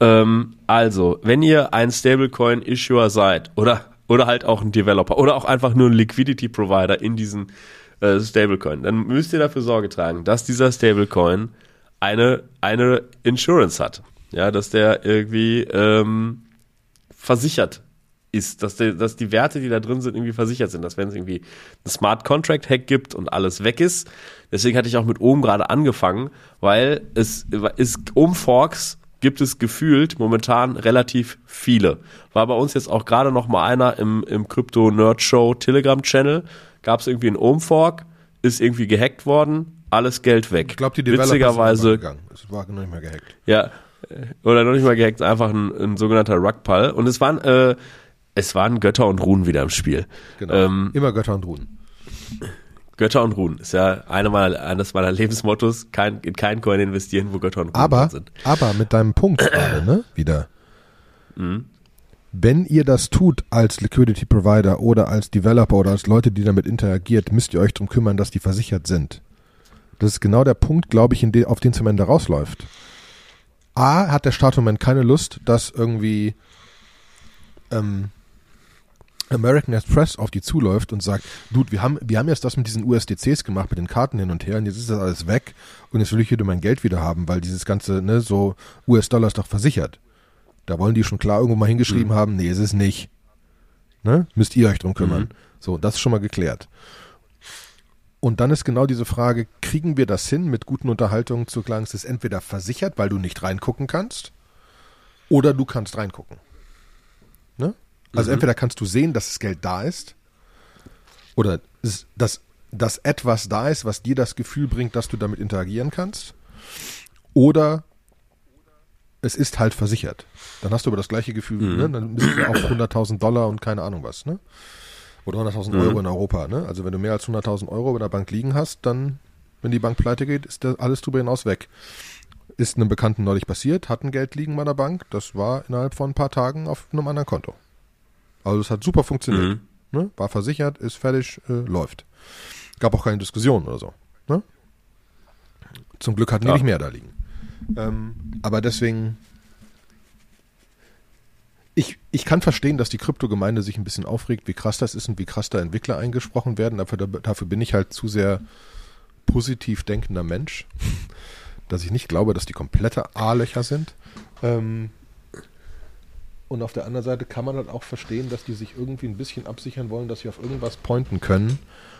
ähm, also, wenn ihr ein Stablecoin-Issuer seid oder, oder halt auch ein Developer oder auch einfach nur ein Liquidity-Provider in diesen äh, Stablecoin, dann müsst ihr dafür Sorge tragen, dass dieser Stablecoin eine, eine Insurance hat. Ja, dass der irgendwie ähm, versichert ist, dass, der, dass die Werte, die da drin sind, irgendwie versichert sind, dass wenn es irgendwie ein Smart Contract Hack gibt und alles weg ist. Deswegen hatte ich auch mit oben gerade angefangen, weil es ist um Forks gibt es gefühlt momentan relativ viele. War bei uns jetzt auch gerade noch mal einer im, im Crypto Nerd Show Telegram Channel. Gab es irgendwie einen Ohm-Fork, ist irgendwie gehackt worden, alles Geld weg. Ich glaube, die Developer Witzigerweise, sind gegangen. Es war noch nicht mehr gehackt. Ja, oder noch nicht mal gehackt, einfach ein, ein sogenannter Rugpull. Und es waren äh, es waren Götter und Runen wieder im Spiel. Genau. Ähm, Immer Götter und Runen. Götter und Runen ist ja eine meiner, eines meiner Lebensmottos, kein, in keinen Coin investieren, wo Götter und Runen aber, sind. Aber mit deinem Punkt gerade, ne? Wieder. Mhm. Wenn ihr das tut als Liquidity Provider oder als Developer oder als Leute, die damit interagiert, müsst ihr euch darum kümmern, dass die versichert sind. Das ist genau der Punkt, glaube ich, de, auf den es am Ende rausläuft. A, hat der Staat im Moment keine Lust, dass irgendwie ähm, American Express auf die zuläuft und sagt, Dude, wir haben, wir haben jetzt das mit diesen USDCs gemacht, mit den Karten hin und her und jetzt ist das alles weg und jetzt will ich wieder mein Geld wieder haben, weil dieses ganze, ne, so US-Dollar ist doch versichert. Da wollen die schon klar irgendwo mal hingeschrieben mhm. haben, nee, ist es nicht. Ne? Müsst ihr euch drum kümmern. Mhm. So, das ist schon mal geklärt. Und dann ist genau diese Frage, kriegen wir das hin, mit guten Unterhaltungen zu klagen, es ist entweder versichert, weil du nicht reingucken kannst, oder du kannst reingucken. Ne? Also mhm. entweder kannst du sehen, dass das Geld da ist, oder dass, dass etwas da ist, was dir das Gefühl bringt, dass du damit interagieren kannst, oder es ist halt versichert. Dann hast du aber das gleiche Gefühl, mhm. ne? dann bist du auch 100.000 Dollar und keine Ahnung was, ne? Oder 100.000 mhm. Euro in Europa, ne? Also wenn du mehr als 100.000 Euro bei der Bank liegen hast, dann, wenn die Bank pleite geht, ist das alles drüber hinaus weg. Ist einem Bekannten neulich passiert, hat ein Geld liegen bei der Bank, das war innerhalb von ein paar Tagen auf einem anderen Konto. Also es hat super funktioniert. Mhm. Ne? War versichert, ist fertig, äh, läuft. Gab auch keine Diskussion oder so. Ne? Zum Glück hatten ja. die nicht mehr da liegen. Ähm, aber deswegen, ich, ich kann verstehen, dass die Kryptogemeinde sich ein bisschen aufregt, wie krass das ist und wie krass da Entwickler eingesprochen werden. Dafür, dafür bin ich halt zu sehr positiv denkender Mensch dass ich nicht glaube, dass die komplette A-Löcher sind. Ähm, und auf der anderen Seite kann man halt auch verstehen, dass die sich irgendwie ein bisschen absichern wollen, dass sie auf irgendwas pointen können,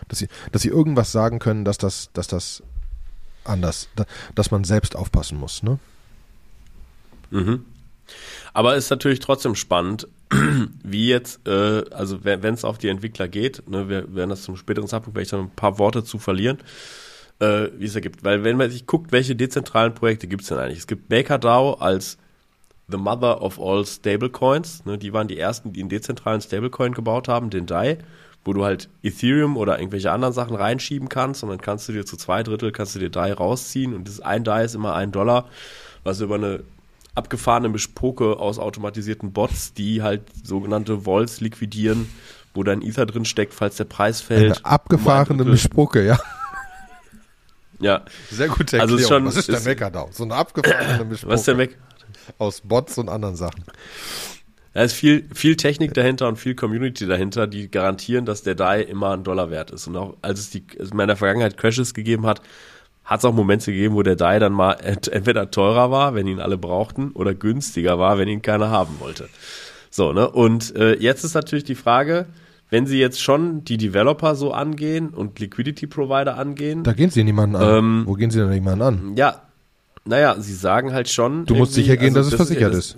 dass sie, dass sie irgendwas sagen können, dass das, dass das anders, dass man selbst aufpassen muss, ne? Mhm. Aber ist natürlich trotzdem spannend, wie jetzt, äh, also wenn es auf die Entwickler geht, ne, wir werden das zum späteren Zeitpunkt, werde ich da ein paar Worte zu verlieren, äh, wie es ergibt. Weil wenn man sich guckt, welche dezentralen Projekte gibt es denn eigentlich? Es gibt MakerDAO als the mother of all Stablecoins. Ne, die waren die ersten, die einen dezentralen Stablecoin gebaut haben, den DAI. wo du halt Ethereum oder irgendwelche anderen Sachen reinschieben kannst und dann kannst du dir zu zwei Drittel, kannst du dir DAI rausziehen und das ein DAI ist immer ein Dollar, was über eine abgefahrene Bespoke aus automatisierten Bots, die halt sogenannte Volts liquidieren, wo dein Ether drin steckt, falls der Preis fällt. Eine abgefahrene Bespucke, ja. Ja. Sehr gute Also Erklärung. ist schon- Was ist der ist- Meckerdau? So eine abgefahrene Bespucke Was ist der Mac? Aus Bots und anderen Sachen. Da ist viel, viel Technik dahinter und viel Community dahinter, die garantieren, dass der DAI immer ein Dollar wert ist. Und auch als es die, in der Vergangenheit Crashes gegeben hat, hat es auch Momente gegeben, wo der DAI dann mal ent, entweder teurer war, wenn ihn alle brauchten, oder günstiger war, wenn ihn keiner haben wollte. So, ne? Und äh, jetzt ist natürlich die Frage, wenn sie jetzt schon die Developer so angehen und Liquidity Provider angehen, Da gehen sie niemanden an. Ähm, Wo gehen sie denn niemanden an? ja, naja, sie sagen halt schon. Du musst sicher gehen, also dass es versichert das- ist.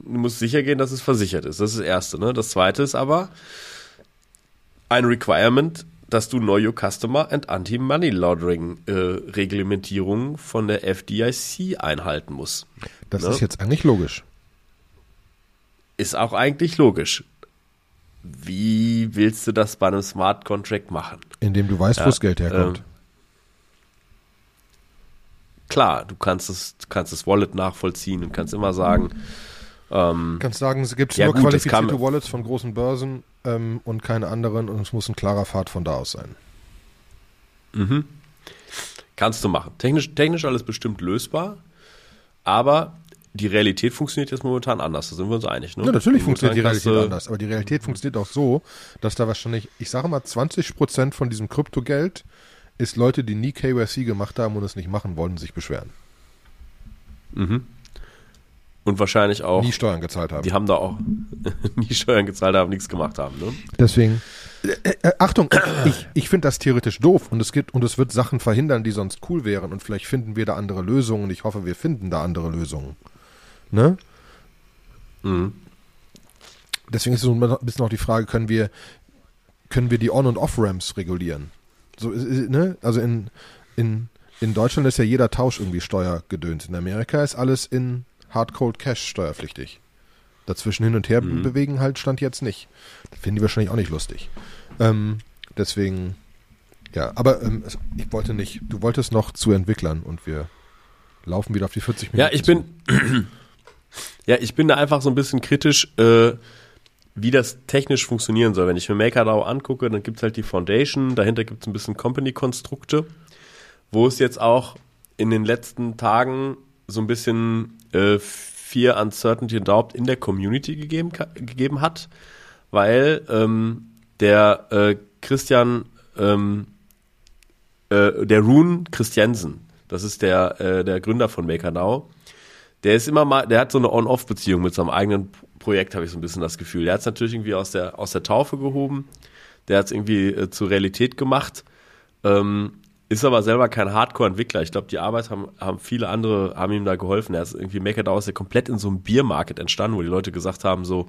Du musst sicher gehen, dass es versichert ist. Das ist das Erste. Ne? Das Zweite ist aber ein Requirement, dass du Know Your Customer and Anti-Money Laundering äh, Reglementierungen von der FDIC einhalten musst. Das Ne? ist jetzt eigentlich logisch. Ist auch eigentlich logisch. Wie willst du das bei einem Smart Contract machen? Indem du weißt, wo Ja, das Geld herkommt. ähm, Klar, du kannst es, kannst das Wallet nachvollziehen und kannst immer sagen, ähm, Du kannst sagen, es gibt Ja, nur gut, qualifizierte kann- Wallets von großen Börsen ähm, und keine anderen und es muss ein klarer Pfad von da aus sein. Mhm. Kannst du machen. Technisch, technisch alles bestimmt lösbar, aber die Realität funktioniert jetzt momentan anders, da sind wir uns einig. Ne? Ja, natürlich Momentan funktioniert die Realität anders, aber die Realität funktioniert auch so, dass da wahrscheinlich, ich sage mal, 20% von diesem Kryptogeld ist Leute, die nie KYC gemacht haben und es nicht machen wollen, sich beschweren. Mhm. Und wahrscheinlich auch, Nie Steuern gezahlt haben. die haben da auch nie Steuern gezahlt haben, nichts gemacht haben. Ne? Deswegen. Äh, äh, Achtung, ich, ich finde das theoretisch doof und es gibt und es wird Sachen verhindern, die sonst cool wären und vielleicht finden wir da andere Lösungen und ich hoffe, wir finden da andere Lösungen. Ne? Mhm. Deswegen ist so ein bisschen auch die Frage, können wir, können wir die On- und Off-Ramps regulieren? So, ist- ist- ne? Also in, in, in Deutschland ist ja jeder Tausch irgendwie steuergedönt. In Amerika ist alles in Hard Cold Cash steuerpflichtig. Dazwischen hin und her Mhm. bewegen halt stand jetzt nicht. Das finden die wahrscheinlich auch nicht lustig. Ähm, deswegen, ja, aber ähm, ich wollte nicht, du wolltest noch zu Entwicklern und wir laufen wieder auf die 40 Minuten. Ja, ich bin, ja, ich bin da einfach so ein bisschen kritisch, äh, wie das technisch funktionieren soll. Wenn ich mir MakerDAO angucke, dann gibt's halt die Foundation, dahinter gibt's ein bisschen Company-Konstrukte, wo es jetzt auch in den letzten Tagen so ein bisschen äh, Fear, Uncertainty und Doubt in der Community gegeben, gegeben hat, weil ähm, der äh, Christian, ähm, äh, der Rune Christiansen, das ist der, äh, der Gründer von MakerNow, der ist immer mal, der hat so eine On-Off-Beziehung mit seinem eigenen Projekt, habe ich so ein bisschen das Gefühl. Der hat es natürlich irgendwie aus der, aus der Taufe gehoben, der hat es irgendwie äh, zur Realität gemacht, ähm, ist aber selber kein Hardcore-Entwickler. Ich glaube, die Arbeit haben, haben viele andere, haben ihm da geholfen. Er ist irgendwie MakerDAO ist ja komplett in so einem Biermarket entstanden, wo die Leute gesagt haben, so,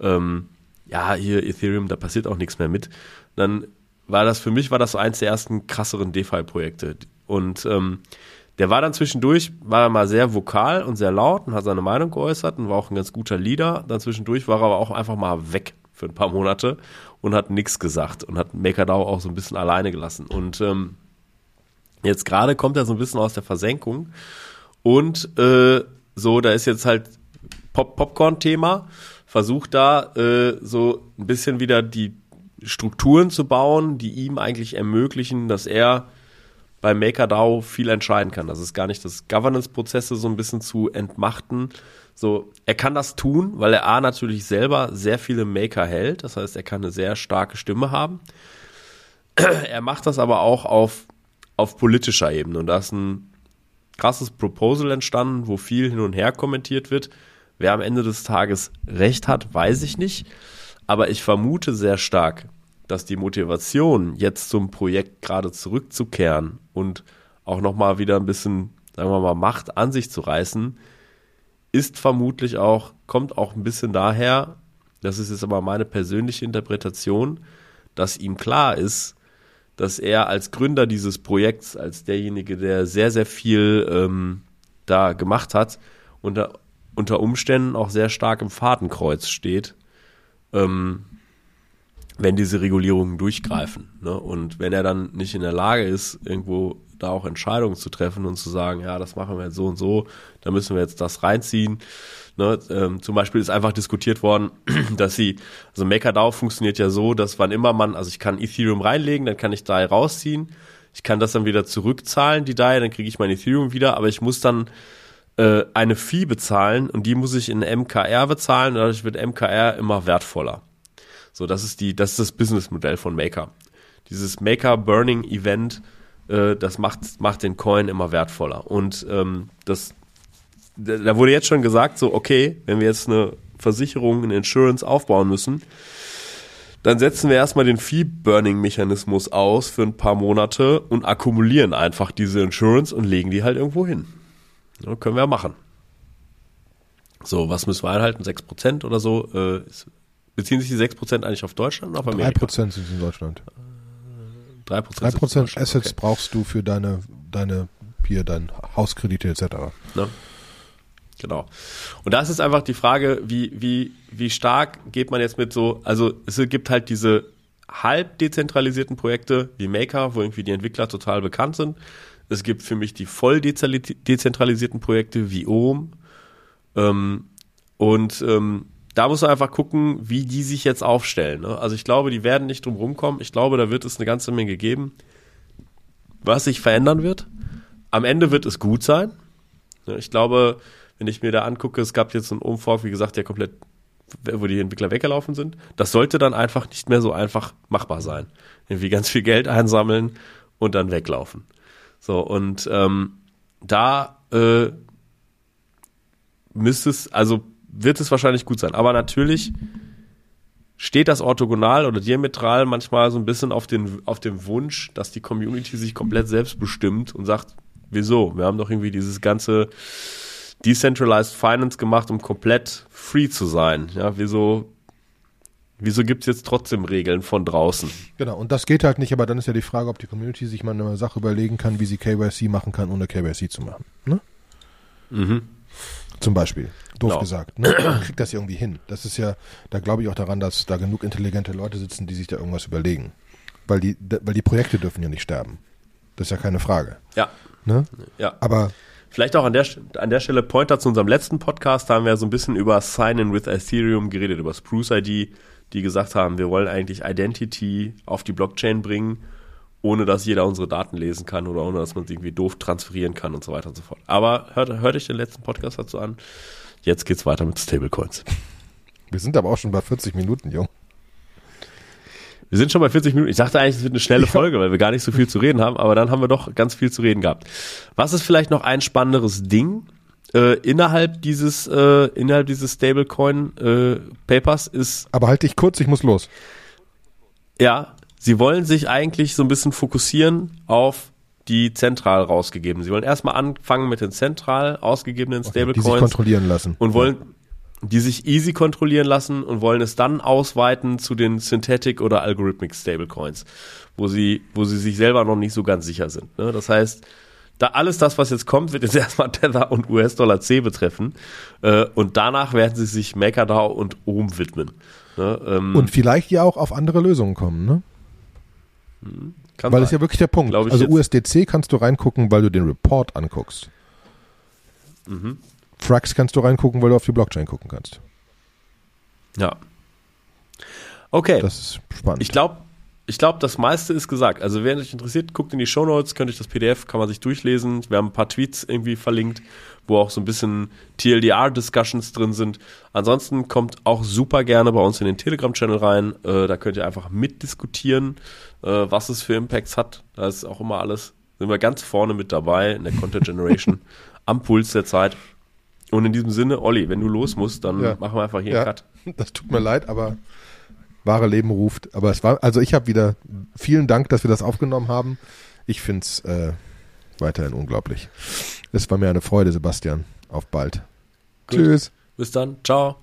ähm, ja, hier Ethereum, da passiert auch nichts mehr mit. Dann war das, für mich war das so eins der ersten krasseren DeFi-Projekte. Und ähm, der war dann zwischendurch, war er mal sehr vokal und sehr laut und hat seine Meinung geäußert und war auch ein ganz guter Leader. Dann zwischendurch war er aber auch einfach mal weg für ein paar Monate und hat nichts gesagt und hat MakerDAO auch so ein bisschen alleine gelassen. Und ähm, jetzt gerade kommt er so ein bisschen aus der Versenkung und äh, so, da ist jetzt halt Pop Popcorn-Thema, versucht da äh, so ein bisschen wieder die Strukturen zu bauen, die ihm eigentlich ermöglichen, dass er bei MakerDAO viel entscheiden kann. Das ist gar nicht das Governance-Prozesse so ein bisschen zu entmachten. So, er kann das tun, weil er A natürlich selber sehr viele Maker hält. Das heißt, er kann eine sehr starke Stimme haben. Er macht das aber auch auf, auf politischer Ebene. Und da ist ein krasses Proposal entstanden, wo viel hin und her kommentiert wird. Wer am Ende des Tages recht hat, weiß ich nicht. Aber ich vermute sehr stark, dass die Motivation, jetzt zum Projekt gerade zurückzukehren und auch nochmal wieder ein bisschen, sagen wir mal, Macht an sich zu reißen, ist vermutlich auch, kommt auch ein bisschen daher, das ist jetzt aber meine persönliche Interpretation, dass ihm klar ist, dass er als Gründer dieses Projekts, als derjenige, der sehr, sehr viel ähm, da gemacht hat, unter, unter Umständen auch sehr stark im Fadenkreuz steht, ähm, wenn diese Regulierungen durchgreifen. Ne? Und wenn er dann nicht in der Lage ist, irgendwo da auch Entscheidungen zu treffen und zu sagen, ja, das machen wir jetzt so und so, da müssen wir jetzt das reinziehen. Ne? Ähm, zum Beispiel ist einfach diskutiert worden, dass sie, also MakerDAO funktioniert ja so, dass wann immer man, also ich kann Ethereum reinlegen, dann kann ich DAI rausziehen, ich kann das dann wieder zurückzahlen, die DAI, dann kriege ich mein Ethereum wieder, aber ich muss dann äh, eine Fee bezahlen und die muss ich in MKR bezahlen dadurch wird MKR immer wertvoller. So, das ist die, das ist das Businessmodell von Maker. Dieses Maker Burning Event, äh, das macht, macht den Coin immer wertvoller. Und ähm, das, da wurde jetzt schon gesagt, so, okay, wenn wir jetzt eine Versicherung, eine Insurance aufbauen müssen, dann setzen wir erstmal den Fee-Burning-Mechanismus aus für ein paar Monate und akkumulieren einfach diese Insurance und legen die halt irgendwo hin. Ja, können wir machen. So, was müssen wir einhalten? 6% oder so? Äh, beziehen sich die 6% eigentlich auf Deutschland oder auf Amerika? 3% sind in Deutschland. 3%, 3% Assets okay. brauchst du für deine, deine, hier, dein Hauskredite etc. Ne? Genau. Und da ist jetzt einfach die Frage, wie, wie, wie stark geht man jetzt mit so, also es gibt halt diese halb dezentralisierten Projekte wie Maker, wo irgendwie die Entwickler total bekannt sind. Es gibt für mich die voll dezentralisierten Projekte wie OM. Ähm, und ähm, da muss man einfach gucken, wie die sich jetzt aufstellen. Ne? Also ich glaube, die werden nicht drum rumkommen. Ich glaube, da wird es eine ganze Menge geben, was sich verändern wird. Am Ende wird es gut sein. Ich glaube, wenn ich mir da angucke, es gab jetzt einen Umfork, wie gesagt, der komplett, wo die Entwickler weggelaufen sind. Das sollte dann einfach nicht mehr so einfach machbar sein. Irgendwie ganz viel Geld einsammeln und dann weglaufen. So, und ähm, da äh, müsste es, also wird es wahrscheinlich gut sein. Aber natürlich steht das orthogonal oder diametral manchmal so ein bisschen auf, den, auf dem Wunsch, dass die Community sich komplett selbst bestimmt und sagt, wieso? Wir haben doch irgendwie dieses ganze Decentralized Finance gemacht, um komplett free zu sein. Ja, wieso, wieso gibt es jetzt trotzdem Regeln von draußen? Genau, und das geht halt nicht, aber dann ist ja die Frage, ob die Community sich mal eine Sache überlegen kann, wie sie KYC machen kann, ohne KYC zu machen. Ne? Mhm. Zum Beispiel. Doof genau. gesagt. Ne? Man kriegt das irgendwie hin. Das ist ja, da glaube ich auch daran, dass da genug intelligente Leute sitzen, die sich da irgendwas überlegen. Weil die, weil die Projekte dürfen ja nicht sterben. Das ist ja keine Frage. Ja. Ne? Ja. Aber Vielleicht auch an der, an der Stelle Pointer zu unserem letzten Podcast. Da haben wir so ein bisschen über Sign-in with Ethereum geredet, über Spruce ID, die gesagt haben, wir wollen eigentlich Identity auf die Blockchain bringen, ohne dass jeder unsere Daten lesen kann oder ohne dass man sie irgendwie doof transferieren kann und so weiter und so fort. Aber hört, hört euch den letzten Podcast dazu an. Jetzt geht's weiter mit Stablecoins. Wir sind aber auch schon bei 40 Minuten, Jung. Wir sind schon bei 40 Minuten. Ich dachte eigentlich, es wird eine schnelle Folge, weil wir gar nicht so viel zu reden haben, aber dann haben wir doch ganz viel zu reden gehabt. Was ist vielleicht noch ein spannenderes Ding äh, innerhalb dieses äh, innerhalb dieses Stablecoin äh, Papers ist. Aber halt dich kurz, ich muss los. Ja, sie wollen sich eigentlich so ein bisschen fokussieren auf die zentral rausgegeben. Sie wollen erstmal anfangen mit den zentral ausgegebenen Stablecoins. Okay, die sich kontrollieren lassen. Und wollen, die sich easy kontrollieren lassen und wollen es dann ausweiten zu den Synthetic oder Algorithmic Stablecoins, wo sie, wo sie sich selber noch nicht so ganz sicher sind. Ne? Das heißt, da alles das, was jetzt kommt, wird jetzt erstmal Tether und US-Dollar C betreffen. Äh, und danach werden sie sich MakerDAO und OM widmen. Ne? Ähm, und vielleicht ja auch auf andere Lösungen kommen, ne? Hm, weil sein. ist ja wirklich der Punkt. Also USDC kannst du reingucken, weil du den Report anguckst. Mhm. Frax kannst du reingucken, weil du auf die Blockchain gucken kannst. Ja. Okay. Das ist spannend. Ich glaube, ich glaube, das meiste ist gesagt. Also, wer sich interessiert, guckt in die Show Notes, könnt euch das PDF, kann man sich durchlesen. Wir haben ein paar Tweets irgendwie verlinkt, wo auch so ein bisschen TLDR-Discussions drin sind. Ansonsten kommt auch super gerne bei uns in den Telegram-Channel rein. Äh, da könnt ihr einfach mitdiskutieren, äh, was es für Impacts hat. Da ist auch immer alles, sind wir ganz vorne mit dabei in der Content Generation, am Puls der Zeit. Und in diesem Sinne, Olli, wenn du los musst, dann ja. machen wir einfach hier ja. einen Cut. Das tut mir leid, aber wahre Leben ruft. Aber es war, also ich habe wieder vielen Dank, dass wir das aufgenommen haben. Ich finde es äh, weiterhin unglaublich. Es war mir eine Freude, Sebastian. Auf bald. Gut. Tschüss. Bis dann. Ciao.